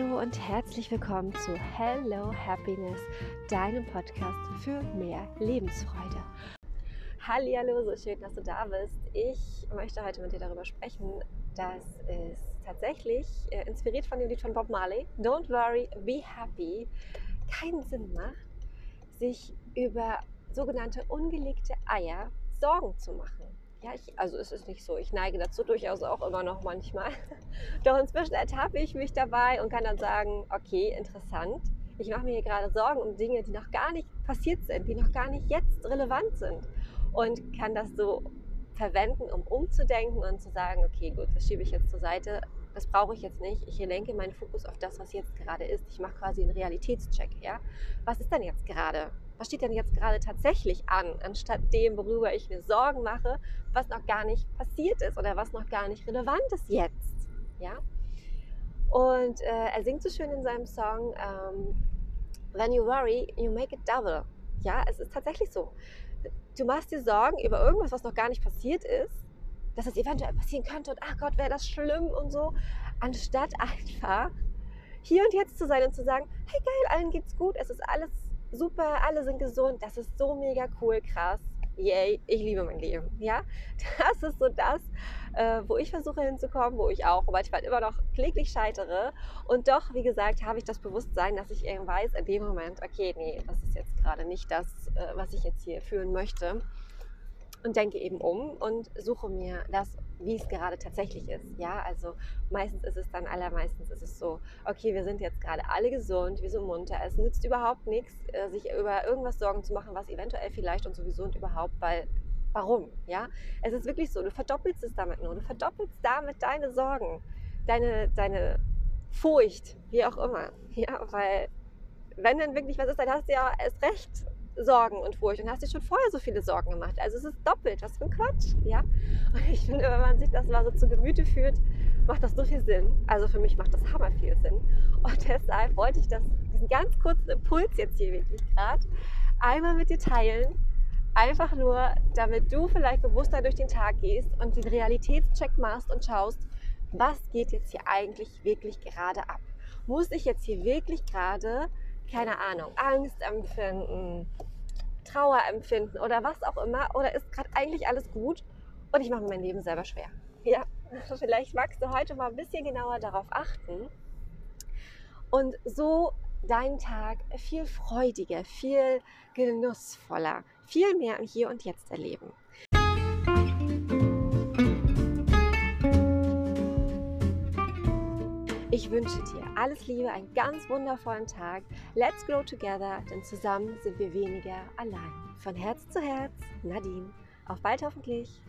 und herzlich willkommen zu Hello Happiness, deinem Podcast für mehr Lebensfreude. Hallo, so schön, dass du da bist. Ich möchte heute mit dir darüber sprechen, dass es tatsächlich äh, inspiriert von dem Lied von Bob Marley, Don't Worry, Be Happy, keinen Sinn macht, sich über sogenannte ungelegte Eier Sorgen zu machen. Ja, ich, also es ist nicht so. Ich neige dazu durchaus auch immer noch manchmal. Doch inzwischen ertappe ich mich dabei und kann dann sagen, okay, interessant. Ich mache mir hier gerade Sorgen um Dinge, die noch gar nicht passiert sind, die noch gar nicht jetzt relevant sind. Und kann das so verwenden, um umzudenken und zu sagen, okay, gut, das schiebe ich jetzt zur Seite, das brauche ich jetzt nicht. Ich lenke meinen Fokus auf das, was jetzt gerade ist. Ich mache quasi einen Realitätscheck. Ja? Was ist denn jetzt gerade? Was steht denn jetzt gerade tatsächlich an, anstatt dem, worüber ich mir Sorgen mache, was noch gar nicht passiert ist oder was noch gar nicht relevant ist jetzt. Ja? Und äh, er singt so schön in seinem Song, ähm, When you worry, you make it double. Ja, es ist tatsächlich so. Du machst dir Sorgen über irgendwas, was noch gar nicht passiert ist, dass es eventuell passieren könnte und ach Gott, wäre das schlimm und so, anstatt einfach hier und jetzt zu sein und zu sagen, hey geil, allen geht's gut, es ist alles super, alle sind gesund, das ist so mega cool, krass. Yay, ich liebe mein Leben. Ja, das ist so das, äh, wo ich versuche hinzukommen, wo ich auch manchmal immer noch kläglich scheitere. Und doch, wie gesagt, habe ich das Bewusstsein, dass ich eben weiß, in dem Moment, okay, nee, das ist jetzt gerade nicht das, äh, was ich jetzt hier führen möchte und denke eben um und suche mir das, wie es gerade tatsächlich ist. Ja, also meistens ist es dann allermeistens ist es so, okay, wir sind jetzt gerade alle gesund, wir sind munter. Es nützt überhaupt nichts, äh, sich über irgendwas Sorgen zu machen, was eventuell vielleicht und sowieso und überhaupt, weil warum? Ja, es ist wirklich so, du verdoppelst es damit nur, du verdoppelst damit deine Sorgen, deine, deine Furcht, wie auch immer. Ja, weil wenn dann wirklich was ist, dann hast du ja erst recht Sorgen und Furcht und hast dir schon vorher so viele Sorgen gemacht. Also es ist doppelt, was für ein Quatsch, ja. Und ich finde, wenn man sich das mal so zu Gemüte führt, macht das so viel Sinn. Also für mich macht das hammer viel Sinn. Und deshalb wollte ich das, diesen ganz kurzen Impuls jetzt hier wirklich gerade einmal mit dir teilen. Einfach nur, damit du vielleicht bewusster durch den Tag gehst und den Realitätscheck machst und schaust, was geht jetzt hier eigentlich wirklich gerade ab? Muss ich jetzt hier wirklich gerade keine Ahnung, Angst empfinden, Trauer empfinden oder was auch immer? Oder ist gerade eigentlich alles gut und ich mache mir mein Leben selber schwer? Ja, vielleicht magst du heute mal ein bisschen genauer darauf achten und so deinen Tag viel freudiger, viel genussvoller, viel mehr im Hier und Jetzt erleben. Ich wünsche dir alles Liebe, einen ganz wundervollen Tag. Let's grow together, denn zusammen sind wir weniger allein. Von Herz zu Herz, Nadine. Auf bald hoffentlich.